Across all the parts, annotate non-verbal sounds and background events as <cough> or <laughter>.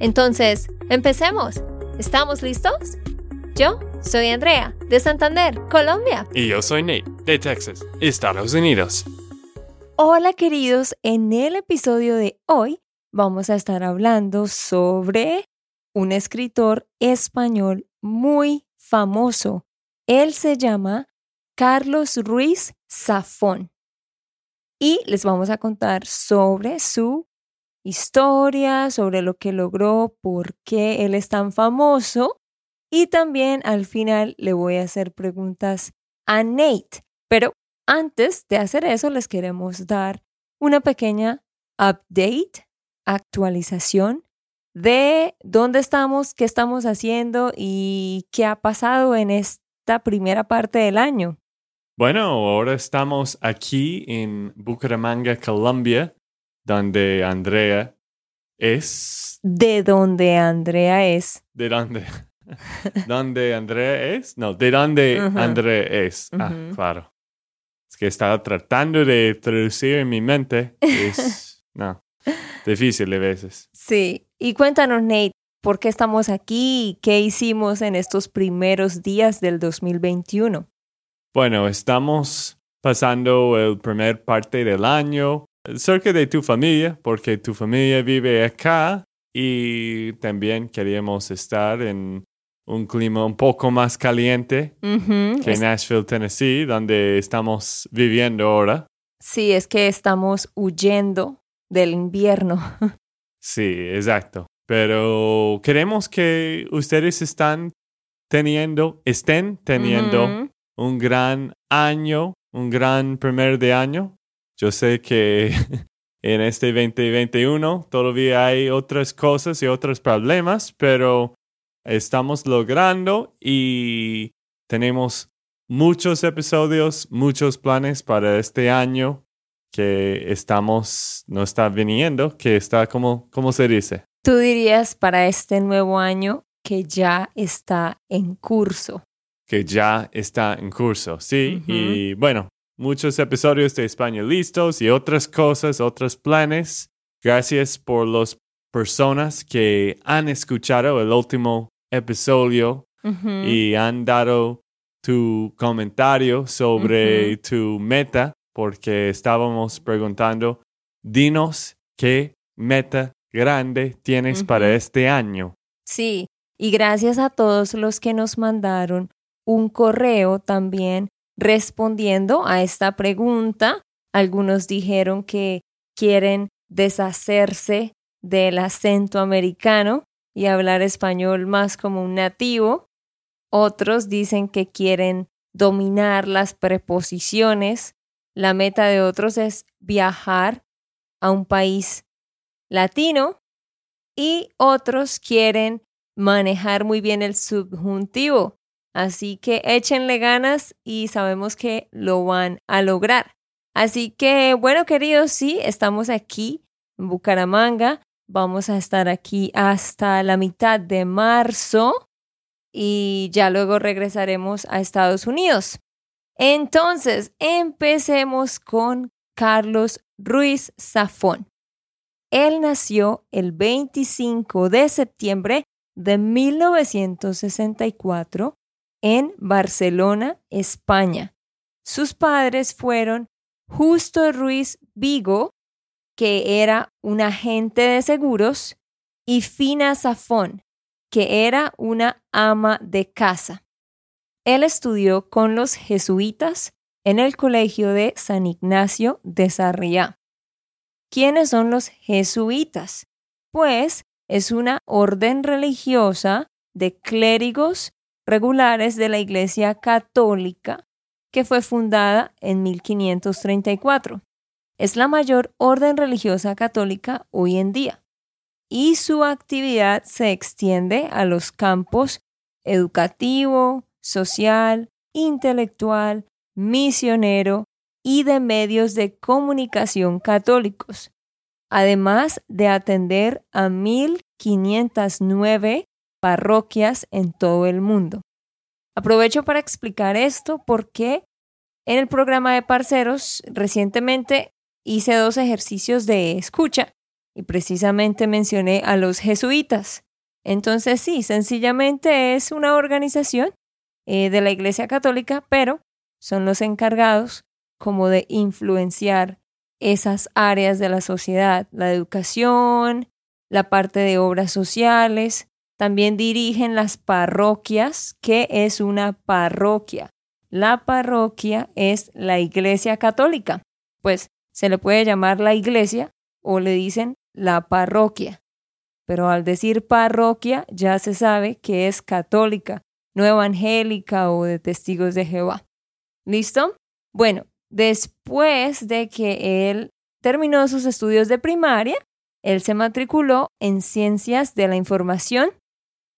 Entonces, empecemos. ¿Estamos listos? Yo soy Andrea, de Santander, Colombia. Y yo soy Nate, de Texas, Estados Unidos. Hola queridos, en el episodio de hoy vamos a estar hablando sobre un escritor español muy famoso. Él se llama Carlos Ruiz Zafón. Y les vamos a contar sobre su historia, sobre lo que logró, por qué él es tan famoso. Y también al final le voy a hacer preguntas a Nate. Pero antes de hacer eso, les queremos dar una pequeña update, actualización de dónde estamos, qué estamos haciendo y qué ha pasado en esta primera parte del año. Bueno, ahora estamos aquí en Bucaramanga, Colombia, donde Andrea es. ¿De dónde Andrea es? ¿De dónde? <laughs> ¿Dónde Andrea es? No, ¿de dónde Andrea es? Ah, claro. Es que estaba tratando de traducir en mi mente. Es, <laughs> no, difícil de veces. Sí. Y cuéntanos, Nate, ¿por qué estamos aquí y qué hicimos en estos primeros días del 2021? Bueno, estamos pasando el primer parte del año cerca de tu familia, porque tu familia vive acá y también queríamos estar en un clima un poco más caliente que Nashville, Tennessee, donde estamos viviendo ahora. Sí, es que estamos huyendo del invierno. <laughs> sí, exacto. Pero queremos que ustedes están teniendo, estén teniendo un gran año, un gran primer de año. Yo sé que <laughs> en este 2021 todavía hay otras cosas y otros problemas, pero estamos logrando y tenemos muchos episodios, muchos planes para este año que estamos, no está viniendo, que está como, ¿cómo se dice? Tú dirías para este nuevo año que ya está en curso que ya está en curso, ¿sí? Y bueno, muchos episodios de España listos y otras cosas, otros planes. Gracias por las personas que han escuchado el último episodio y han dado tu comentario sobre tu meta, porque estábamos preguntando, dinos qué meta grande tienes para este año. Sí, y gracias a todos los que nos mandaron un correo también respondiendo a esta pregunta. Algunos dijeron que quieren deshacerse del acento americano y hablar español más como un nativo. Otros dicen que quieren dominar las preposiciones. La meta de otros es viajar a un país latino y otros quieren manejar muy bien el subjuntivo Así que échenle ganas y sabemos que lo van a lograr. Así que, bueno, queridos, sí, estamos aquí en Bucaramanga. Vamos a estar aquí hasta la mitad de marzo y ya luego regresaremos a Estados Unidos. Entonces, empecemos con Carlos Ruiz Zafón. Él nació el 25 de septiembre de 1964 en Barcelona, España. Sus padres fueron Justo Ruiz Vigo, que era un agente de seguros, y Fina Zafón, que era una ama de casa. Él estudió con los jesuitas en el colegio de San Ignacio de Sarriá. ¿Quiénes son los jesuitas? Pues es una orden religiosa de clérigos regulares de la Iglesia Católica, que fue fundada en 1534. Es la mayor orden religiosa católica hoy en día. y su actividad se extiende a los campos educativo, social, intelectual, misionero y de medios de comunicación católicos, además de atender a 1.509 parroquias en todo el mundo. Aprovecho para explicar esto porque en el programa de parceros recientemente hice dos ejercicios de escucha y precisamente mencioné a los jesuitas. Entonces sí, sencillamente es una organización eh, de la Iglesia Católica, pero son los encargados como de influenciar esas áreas de la sociedad, la educación, la parte de obras sociales, también dirigen las parroquias. ¿Qué es una parroquia? La parroquia es la iglesia católica. Pues se le puede llamar la iglesia o le dicen la parroquia. Pero al decir parroquia ya se sabe que es católica, no evangélica o de testigos de Jehová. ¿Listo? Bueno, después de que él terminó sus estudios de primaria, él se matriculó en ciencias de la información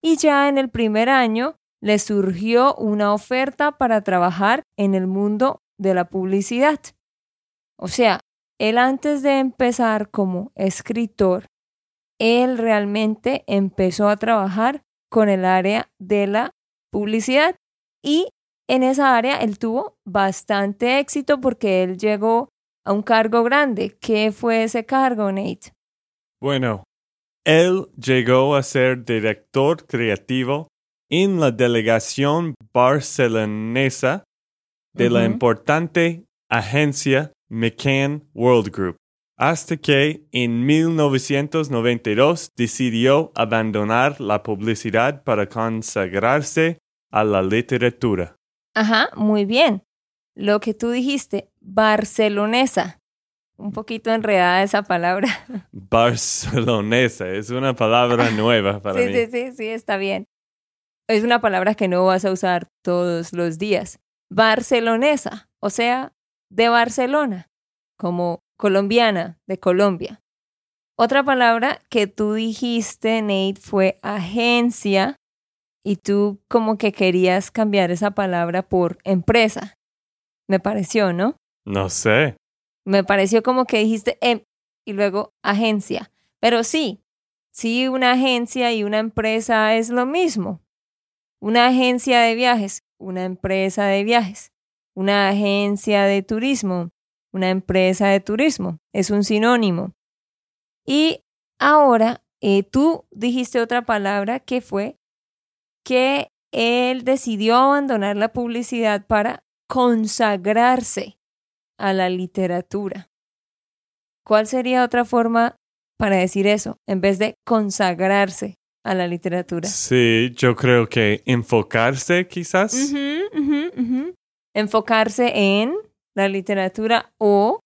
y ya en el primer año le surgió una oferta para trabajar en el mundo de la publicidad. O sea, él antes de empezar como escritor, él realmente empezó a trabajar con el área de la publicidad y en esa área él tuvo bastante éxito porque él llegó a un cargo grande. ¿Qué fue ese cargo, Nate? Bueno, él llegó a ser director creativo en la delegación barcelonesa de la importante agencia McCann World Group, hasta que en 1992 decidió abandonar la publicidad para consagrarse a la literatura. Ajá, muy bien. Lo que tú dijiste, barcelonesa un poquito enredada esa palabra. <laughs> Barcelonesa, es una palabra <laughs> nueva para sí, mí. Sí, sí, sí, está bien. Es una palabra que no vas a usar todos los días. Barcelonesa, o sea, de Barcelona, como colombiana, de Colombia. Otra palabra que tú dijiste, Nate, fue agencia y tú como que querías cambiar esa palabra por empresa. Me pareció, ¿no? No sé. Me pareció como que dijiste em y luego agencia. Pero sí, sí, una agencia y una empresa es lo mismo. Una agencia de viajes, una empresa de viajes. Una agencia de turismo, una empresa de turismo. Es un sinónimo. Y ahora eh, tú dijiste otra palabra que fue que él decidió abandonar la publicidad para consagrarse a la literatura. ¿Cuál sería otra forma para decir eso en vez de consagrarse a la literatura? Sí, yo creo que enfocarse quizás. Enfocarse en la literatura o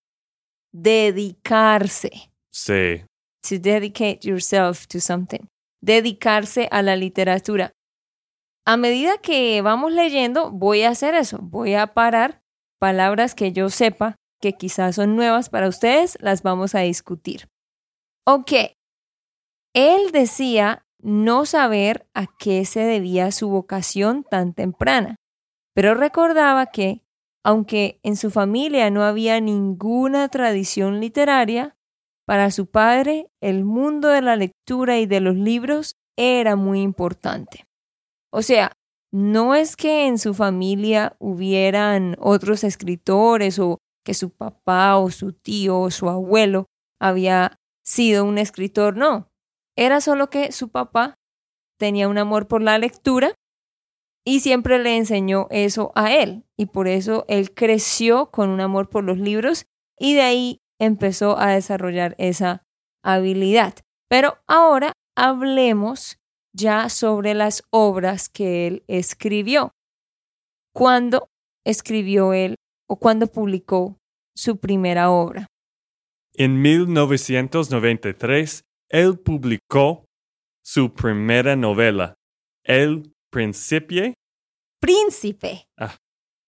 dedicarse. Sí. To dedicate yourself to something. Dedicarse a la literatura. A medida que vamos leyendo, voy a hacer eso. Voy a parar palabras que yo sepa que quizás son nuevas para ustedes, las vamos a discutir. Ok, él decía no saber a qué se debía su vocación tan temprana, pero recordaba que, aunque en su familia no había ninguna tradición literaria, para su padre el mundo de la lectura y de los libros era muy importante. O sea, no es que en su familia hubieran otros escritores o que su papá o su tío o su abuelo había sido un escritor, no. Era solo que su papá tenía un amor por la lectura y siempre le enseñó eso a él. Y por eso él creció con un amor por los libros y de ahí empezó a desarrollar esa habilidad. Pero ahora hablemos ya sobre las obras que él escribió. ¿Cuándo escribió él o cuándo publicó su primera obra? En 1993, él publicó su primera novela, El Principie. Príncipe. Ah,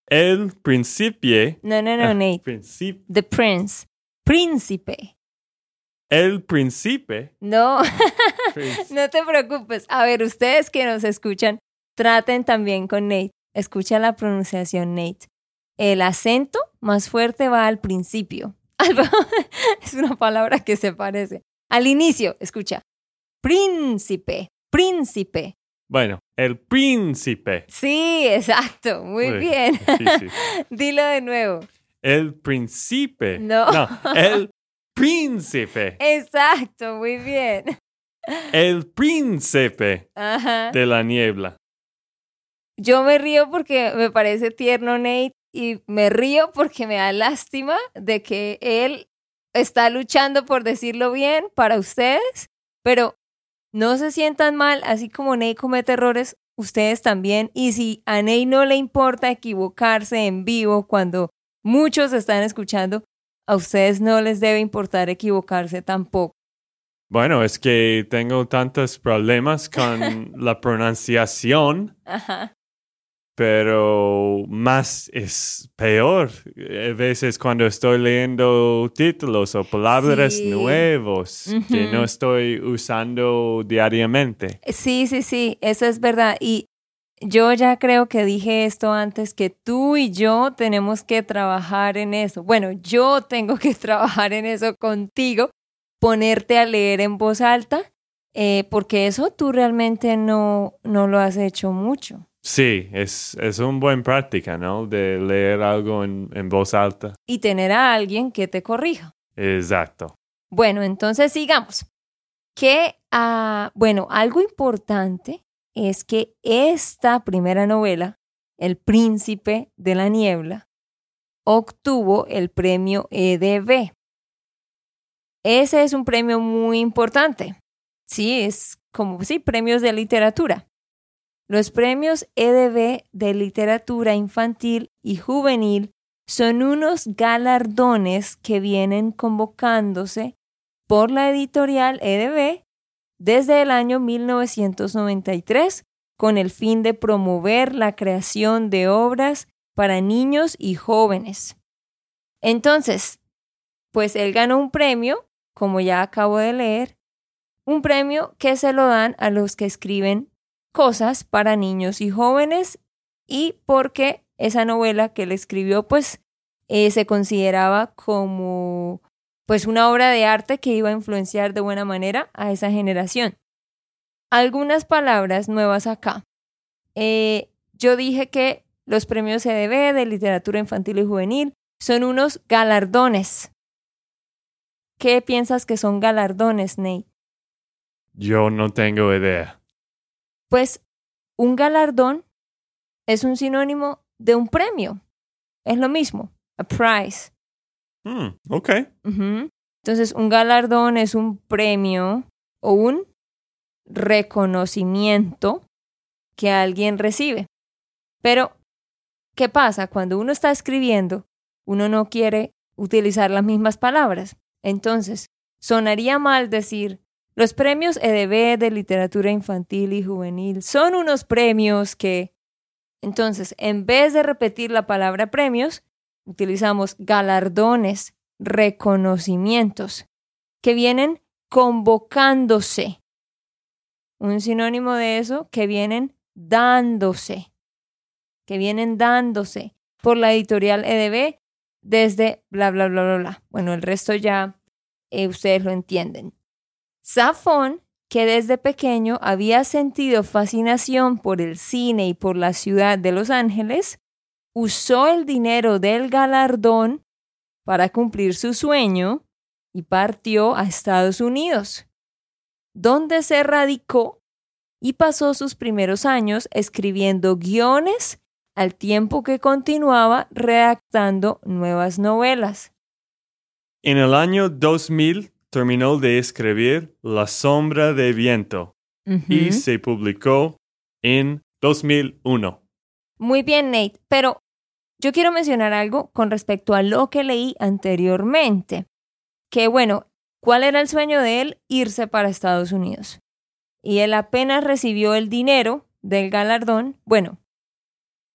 el Principie. No, no, no, ah, Nate. Princip The Prince. Príncipe. El príncipe. No, <laughs> no te preocupes. A ver, ustedes que nos escuchan, traten también con Nate. Escucha la pronunciación, Nate. El acento más fuerte va al principio. <laughs> <laughs> Es una palabra que se parece. Al inicio, escucha. Príncipe, príncipe. Bueno, el príncipe. Sí, exacto. Muy Uy, bien. difícil. Dilo de nuevo. El príncipe. No. el príncipe. Exacto, muy bien. El príncipe Ajá. de la niebla. Yo me río porque me parece tierno Nate y me río porque me da lástima de que él está luchando por decirlo bien para ustedes, pero no se sientan mal, así como Nate comete errores, ustedes también. Y si a Nate no le importa equivocarse en vivo cuando muchos están escuchando, a ustedes no les debe importar equivocarse tampoco. Bueno, es que tengo tantos problemas con <laughs> la pronunciación, Ajá. pero más es peor. A veces cuando estoy leyendo títulos o palabras Sí. nuevos que no estoy usando diariamente. Sí, sí, sí, eso es verdad. Y yo ya creo que dije esto antes, que tú y yo tenemos que trabajar en eso. Bueno, yo tengo que <laughs> trabajar en eso contigo, ponerte a leer en voz alta, eh, porque eso tú realmente no, no lo has hecho mucho. Sí, es, es una buena práctica, ¿no? De leer algo en, en voz alta. Y tener a alguien que te corrija. Exacto. Bueno, entonces sigamos. Que, ah, bueno, algo importante es que esta primera novela, El Príncipe de la Niebla, obtuvo el premio EDB. Ese es un premio muy importante. Sí, es como, sí, premios de literatura. Los premios EDB de literatura infantil y juvenil son unos galardones que vienen convocándose por la editorial EDB desde el año 1993 con el fin de promover la creación de obras para niños y jóvenes. Entonces, pues él ganó un premio, como ya acabo de leer, un premio que se lo dan a los que escriben cosas para niños y jóvenes y porque esa novela que él escribió pues eh, se consideraba como pues una obra de arte que iba a influenciar de buena manera a esa generación. Algunas palabras nuevas acá. Eh, yo dije que los premios CDB de literatura infantil y juvenil son unos galardones. ¿Qué piensas que son galardones, Nate? Yo no tengo idea. Pues un galardón es un sinónimo de un premio. Es lo mismo, a prize. Hmm, ok. Entonces, un galardón es un premio o un reconocimiento que alguien recibe. Pero, ¿qué pasa? Cuando uno está escribiendo, uno no quiere utilizar las mismas palabras. Entonces, sonaría mal decir, los premios EDB de literatura infantil y juvenil son unos premios que... Entonces, en vez de repetir la palabra premios, utilizamos galardones, reconocimientos, que vienen convocándose. Un sinónimo de eso, que vienen dándose, que vienen dándose por la editorial EDB desde bla, bla, bla, bla, bla. Bueno, el resto ya eh, ustedes lo entienden. Safón, que desde pequeño había sentido fascinación por el cine y por la ciudad de Los Ángeles, usó el dinero del galardón para cumplir su sueño y partió a Estados Unidos, donde se radicó y pasó sus primeros años escribiendo guiones al tiempo que continuaba redactando nuevas novelas. En el año 2000 terminó de escribir La sombra de viento y se publicó en 2001. Muy bien, Nate, pero yo quiero mencionar algo con respecto a lo que leí anteriormente. Que bueno, ¿cuál era el sueño de él? Irse para Estados Unidos. Y él apenas recibió el dinero del galardón. Bueno,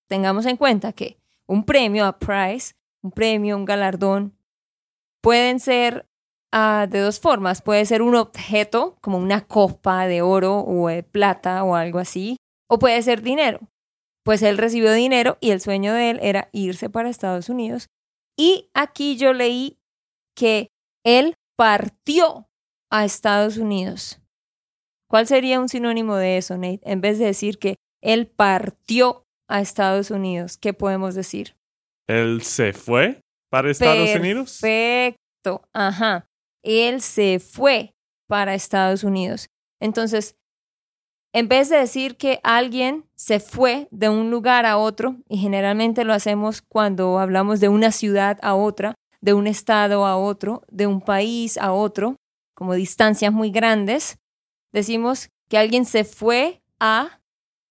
tengamos en cuenta que un premio a prize, un premio, un galardón, pueden ser ah, de dos formas. Puede ser un objeto, como una copa de oro o de plata o algo así, o puede ser dinero. Pues él recibió dinero y el sueño de él era irse para Estados Unidos. Y aquí yo leí que él partió a Estados Unidos. ¿Cuál sería un sinónimo de eso, Nate? En vez de decir que él partió a Estados Unidos, ¿qué podemos decir? Él se fue para Estados Unidos. Perfecto, ajá. Él se fue para Estados Unidos. Entonces, en vez de decir que alguien se fue de un lugar a otro, y generalmente lo hacemos cuando hablamos de una ciudad a otra, de un estado a otro, de un país a otro, como distancias muy grandes, decimos que alguien se fue a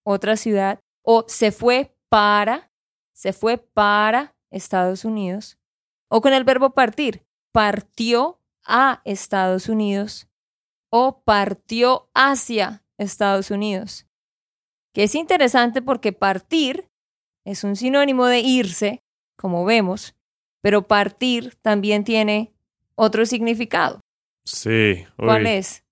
otra ciudad o se fue para, se fue para Estados Unidos. O con el verbo partir, partió a Estados Unidos o partió hacia Estados Unidos. Que es interesante porque partir es un sinónimo de irse, como vemos, pero partir también tiene otro significado. Sí. ¿Cuál es?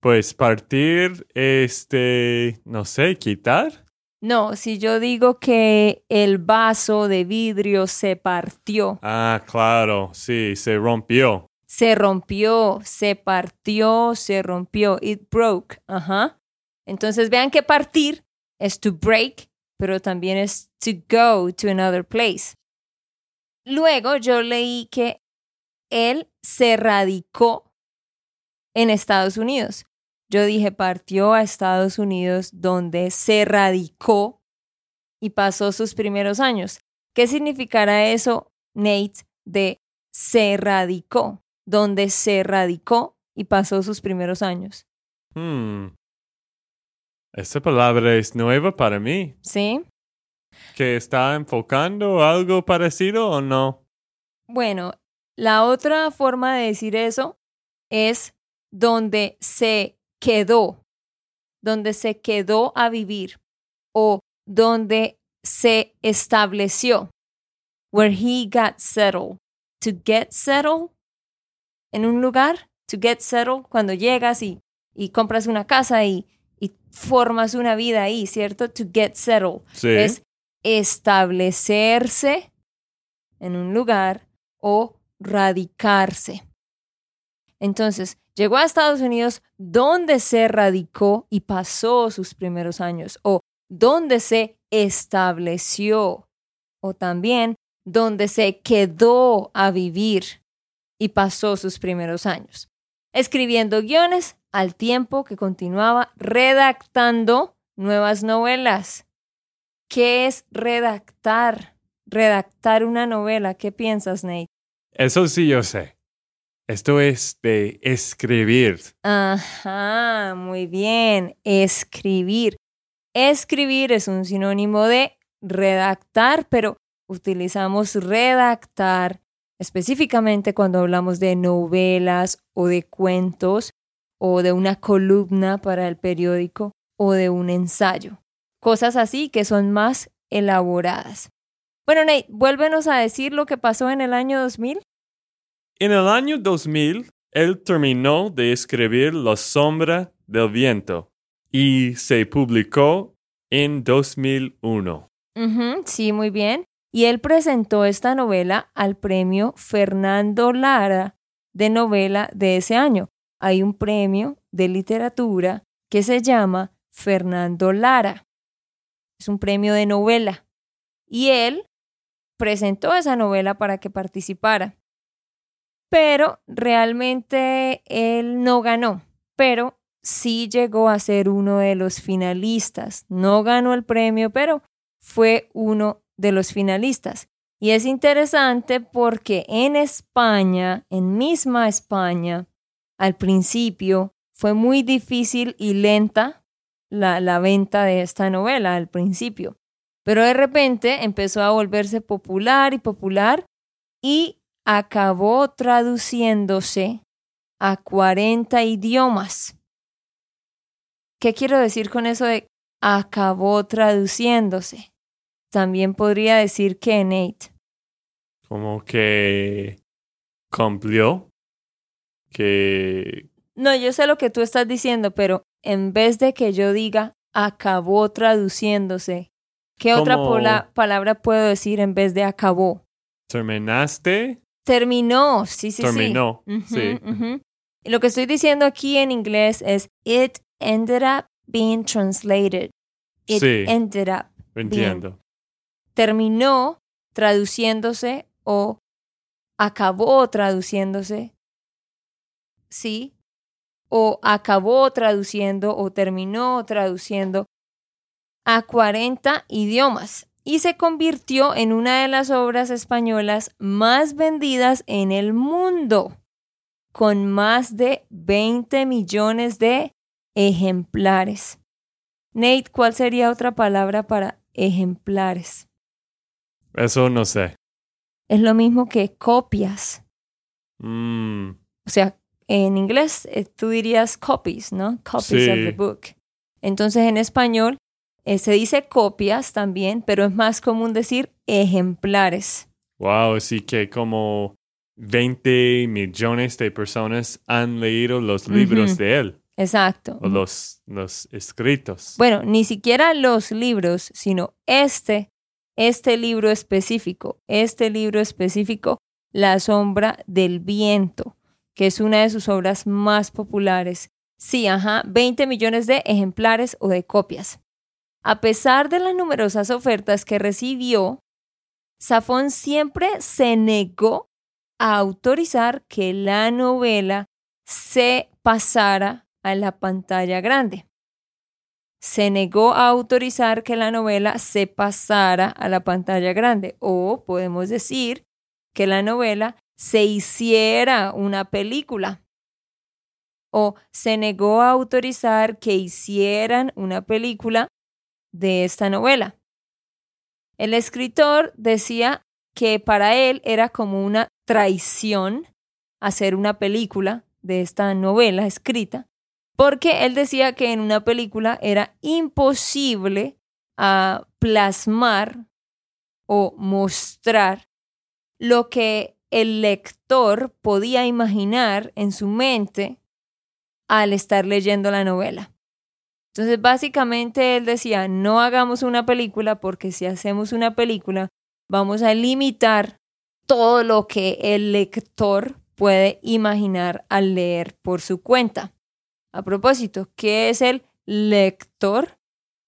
Pues partir, este, no sé, quitar. No, si yo digo que el vaso de vidrio se partió. Ah, claro, sí, se rompió. Se rompió, se partió, se rompió. It broke. Ajá. Entonces vean que partir es to break, pero también es to go to another place. Luego yo leí que él se radicó en Estados Unidos. Yo dije, partió a Estados Unidos donde se radicó y pasó sus primeros años. ¿Qué significará eso, Nate, de se radicó? Donde se radicó y pasó sus primeros años. Hmm. Esa palabra es nueva para mí. ¿Sí? ¿Que está enfocando algo parecido o no? Bueno, la otra forma de decir eso es donde se quedó, donde se quedó a vivir o donde se estableció, where he got settled. To get settled en un lugar, to get settled, cuando llegas y, y compras una casa y, y, formas una vida ahí, ¿cierto? To get settled Sí. es establecerse en un lugar o radicarse. Entonces, llegó a Estados Unidos donde se radicó y pasó sus primeros años, o donde se estableció, o también donde se quedó a vivir y pasó sus primeros años, escribiendo guiones al tiempo que continuaba redactando nuevas novelas. ¿Qué es redactar? Redactar una novela. ¿Qué piensas, Nate? Eso sí yo sé. Esto es de escribir. Ajá, muy bien. Escribir. Escribir es un sinónimo de redactar, pero utilizamos redactar específicamente cuando hablamos de novelas o de cuentos o de una columna para el periódico o de un ensayo. Cosas así que son más elaboradas. Bueno, Nate, vuélvenos a decir lo que pasó en el año 2000. En el año 2000, él terminó de escribir La sombra del viento y se publicó en 2001. Ujú, sí, muy bien. Y él presentó esta novela al premio Fernando Lara de novela de ese año. Hay un premio de literatura que se llama Fernando Lara. Es un premio de novela. Y él presentó esa novela para que participara. Pero realmente él no ganó, pero sí llegó a ser uno de los finalistas. No ganó el premio, pero fue uno de los finalistas. Y es interesante porque en España, en misma España, al principio fue muy difícil y lenta la, la, venta de esta novela al principio. Pero de repente empezó a volverse popular y popular y acabó traduciéndose a 40 idiomas. ¿Qué quiero decir con eso de acabó traduciéndose? También podría decir que Nate. Como que cumplió. que... No, yo sé lo que tú estás diciendo, pero en vez de que yo diga acabó traduciéndose, ¿qué otra pola- palabra puedo decir en vez de acabó? ¿Terminaste? Terminó, sí, sí, sí. Terminó, sí. ujú. Y Lo que estoy diciendo aquí en inglés es it ended up being translated. It Sí. ended up. Entiendo. Terminó traduciéndose o acabó traduciéndose. Sí. O acabó traduciendo o terminó traduciendo a 40 idiomas y se convirtió en una de las obras españolas más vendidas en el mundo, con más de 20 millones de ejemplares. Nate, ¿cuál sería otra palabra para ejemplares? Eso no sé. Es lo mismo que copias. Mm, O sea, en inglés eh, tú dirías copies, ¿no? Copies of the book. Entonces en español eh, se dice copias también, pero es más común decir ejemplares. wow, sí que como 20 millones de personas han leído los libros de él Exacto. o los, los escritos. Bueno, ni siquiera los libros, sino este, este libro específico, este libro específico, La sombra del viento, que es una de sus obras más populares. Sí, ajá, 20 millones de ejemplares o de copias. A pesar de las numerosas ofertas que recibió, Safón siempre se negó a autorizar que la novela se pasara a la pantalla grande se negó a autorizar que la novela se pasara a la pantalla grande o podemos decir que la novela se hiciera una película o se negó a autorizar que hicieran una película de esta novela. El escritor decía que para él era como una traición hacer una película de esta novela escrita porque él decía que en una película era imposible ah, plasmar o mostrar lo que el lector podía imaginar en su mente al estar leyendo la novela. Entonces, básicamente él decía, no hagamos una película porque si hacemos una película vamos a limitar todo lo que el lector puede imaginar al leer por su cuenta. A propósito, ¿qué es el lector?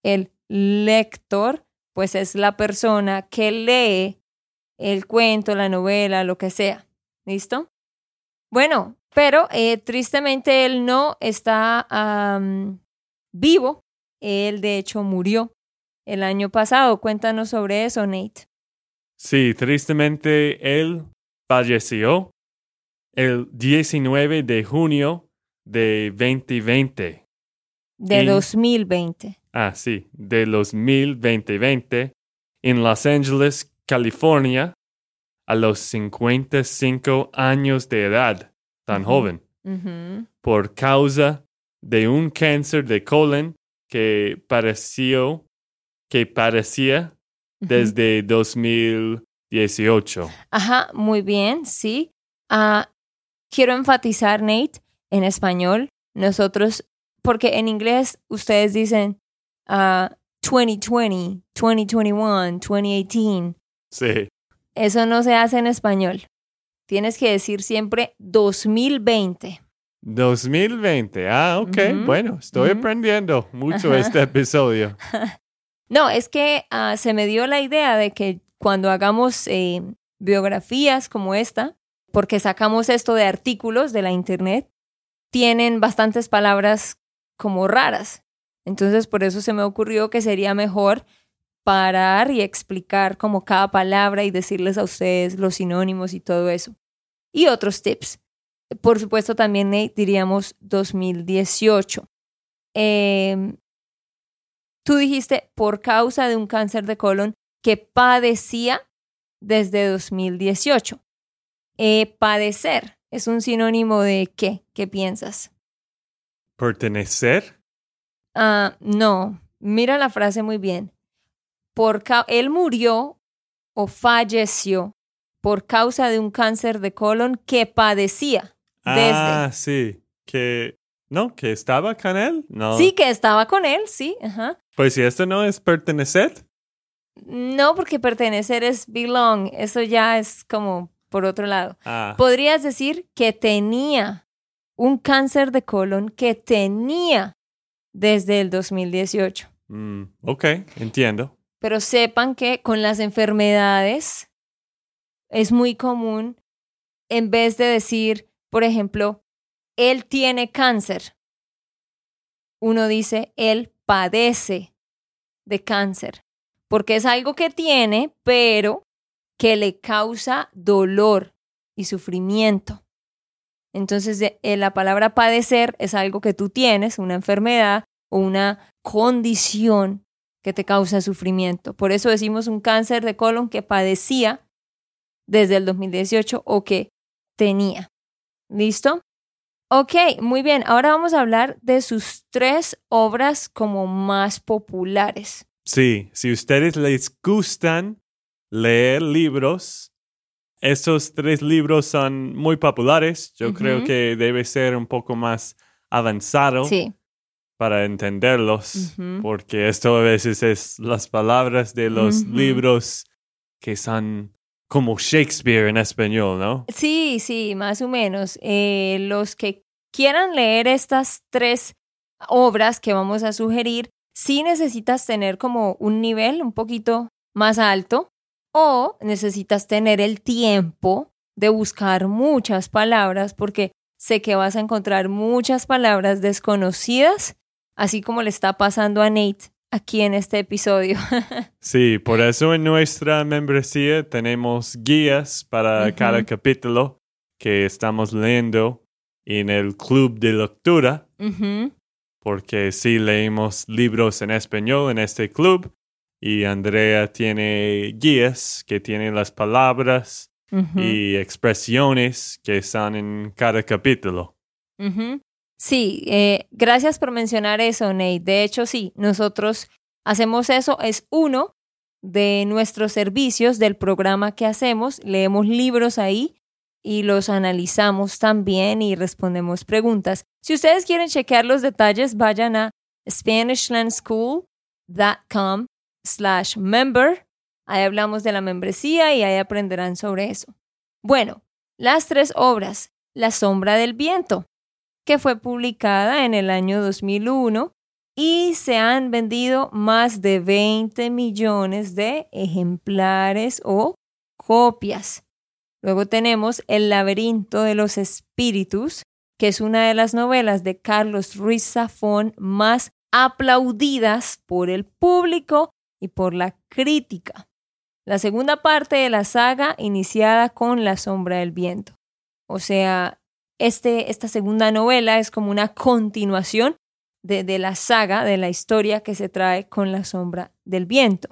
El lector, pues es la persona que lee el cuento, la novela, lo que sea. ¿Listo? Bueno, pero eh, tristemente él no está vivo. Él de hecho murió el año pasado. Cuéntanos sobre eso, Nate. Sí, tristemente él falleció el 19 de junio de 2020. De En- 2020. Ah, sí, de los 2020 en Los Ángeles, California, a los 55 años de edad, tan joven, por causa de un cáncer de colon que pareció que parecía desde 2018. Ajá, muy bien, sí. Ah, quiero enfatizar, Nate, en español, nosotros, porque en inglés ustedes dicen ah, 2020, 2021, 2018. Sí. Eso no se hace en español. Tienes que decir siempre 2020. 2020. Ah, ok. Ujú, Bueno, estoy aprendiendo mucho Ajá. este episodio. <laughs> No, es que ah, se me dio la idea de que cuando hagamos eh, biografías como esta, porque sacamos esto de artículos de la internet, tienen bastantes palabras como raras. Entonces, por eso se me ocurrió que sería mejor parar y explicar como cada palabra y decirles a ustedes los sinónimos y todo eso. Y otros tips. Por supuesto, también diríamos 2018. Em, tú dijiste por causa de un cáncer de colon que padecía desde 2018. Eh, padecer es un sinónimo de qué? ¿Qué piensas? ¿Pertenecer? Ah, no, mira la frase muy bien. Por él murió o falleció por causa de un cáncer de colon que padecía. Ah, sí. Que. No, que estaba con él. No. Sí, que estaba con él, sí. Ajá. Pues si esto no es pertenecer. No, porque pertenecer es belong. Eso ya es como por otro lado. Ah, Podrías decir que tenía un cáncer de colon que tenía desde el 2018. mm, ok, entiendo. Pero sepan que con las enfermedades es muy común, en vez de decir, por ejemplo, él tiene cáncer, uno dice, él padece de cáncer, porque es algo que tiene, pero que le causa dolor y sufrimiento. Entonces, eh, la palabra padecer es algo que tú tienes, una enfermedad o una condición que te causa sufrimiento. Por eso decimos un cáncer de colon que padecía desde el 2018 o que tenía. ¿Listo? Ok, muy bien. Ahora vamos a hablar de sus tres obras como más populares. Sí, si ustedes les gustan leer libros, estos tres libros son muy populares. Yo creo que debe ser un poco más avanzado Sí. para entenderlos, porque esto a veces es las palabras de los libros que son como Shakespeare en español, ¿no? Sí, sí, más o menos. Eh, los que quieran leer estas tres obras que vamos a sugerir, sí necesitas tener como un nivel un poquito más alto o necesitas tener el tiempo de buscar muchas palabras porque sé que vas a encontrar muchas palabras desconocidas, así como le está pasando a Nate aquí en este episodio. <laughs> Sí, por eso en nuestra membresía tenemos guías para cada capítulo que estamos leyendo en el club de lectura, porque sí leemos libros en español en este club y Andrea tiene guías que tienen las palabras y expresiones que están en cada capítulo. Sí, eh, gracias por mencionar eso, Nate. De hecho, sí, nosotros hacemos eso. Es uno de nuestros servicios del programa que hacemos. Leemos libros ahí y los analizamos también y respondemos preguntas. Si ustedes quieren chequear los detalles, vayan a SpanishLandSchool.com slash member. Ahí hablamos de la membresía y ahí aprenderán sobre eso. Bueno, las tres obras. La sombra del viento que fue publicada en el año 2001 y se han vendido más de 20 millones de ejemplares o copias. Luego tenemos El laberinto de los espíritus, que es una de las novelas de Carlos Ruiz Zafón más aplaudidas por el público y por la crítica. La segunda parte de la saga iniciada con La sombra del viento. O sea, este, esta segunda novela es como una continuación de, de la saga, de la historia que se trae con la sombra del viento.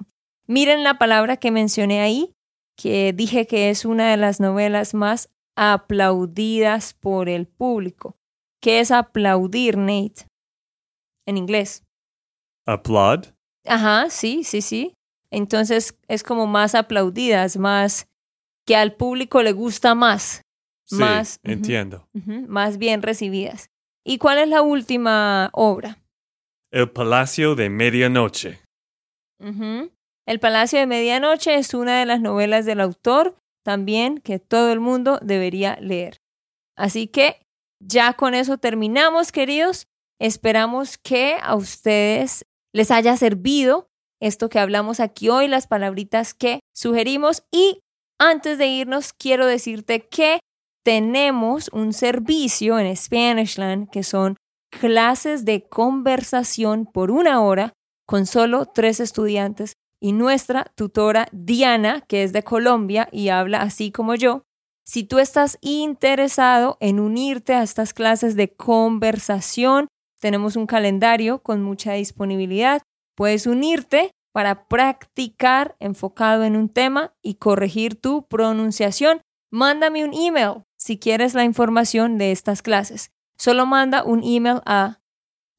Miren la palabra que mencioné ahí, que dije que es una de las novelas más aplaudidas por el público. ¿Qué es aplaudir, Nate? En inglés. Applaud. Ajá, sí, sí, sí. Entonces es como más aplaudidas, más que al público le gusta más. Sí, Más, entiendo. Más bien recibidas. ¿Y cuál es la última obra? El Palacio de Medianoche. El Palacio de Medianoche es una de las novelas del autor también que todo el mundo debería leer. Así que ya con eso terminamos, queridos. Esperamos que a ustedes les haya servido esto que hablamos aquí hoy, las palabritas que sugerimos. Y antes de irnos, quiero decirte que tenemos un servicio en Spanishland que son clases de conversación por una hora con solo tres estudiantes y nuestra tutora Diana, que es de Colombia y habla así como yo. Si tú estás interesado en unirte a estas clases de conversación, tenemos un calendario con mucha disponibilidad. Puedes unirte para practicar enfocado en un tema y corregir tu pronunciación. Mándame un email si quieres la información de estas clases. Solo manda un email a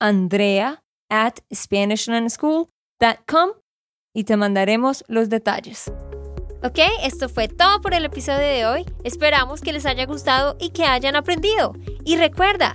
andrea at SpanishLandSchool.com y te mandaremos los detalles. Ok, esto fue todo por el episodio de hoy. Esperamos que les haya gustado y que hayan aprendido. Y recuerda,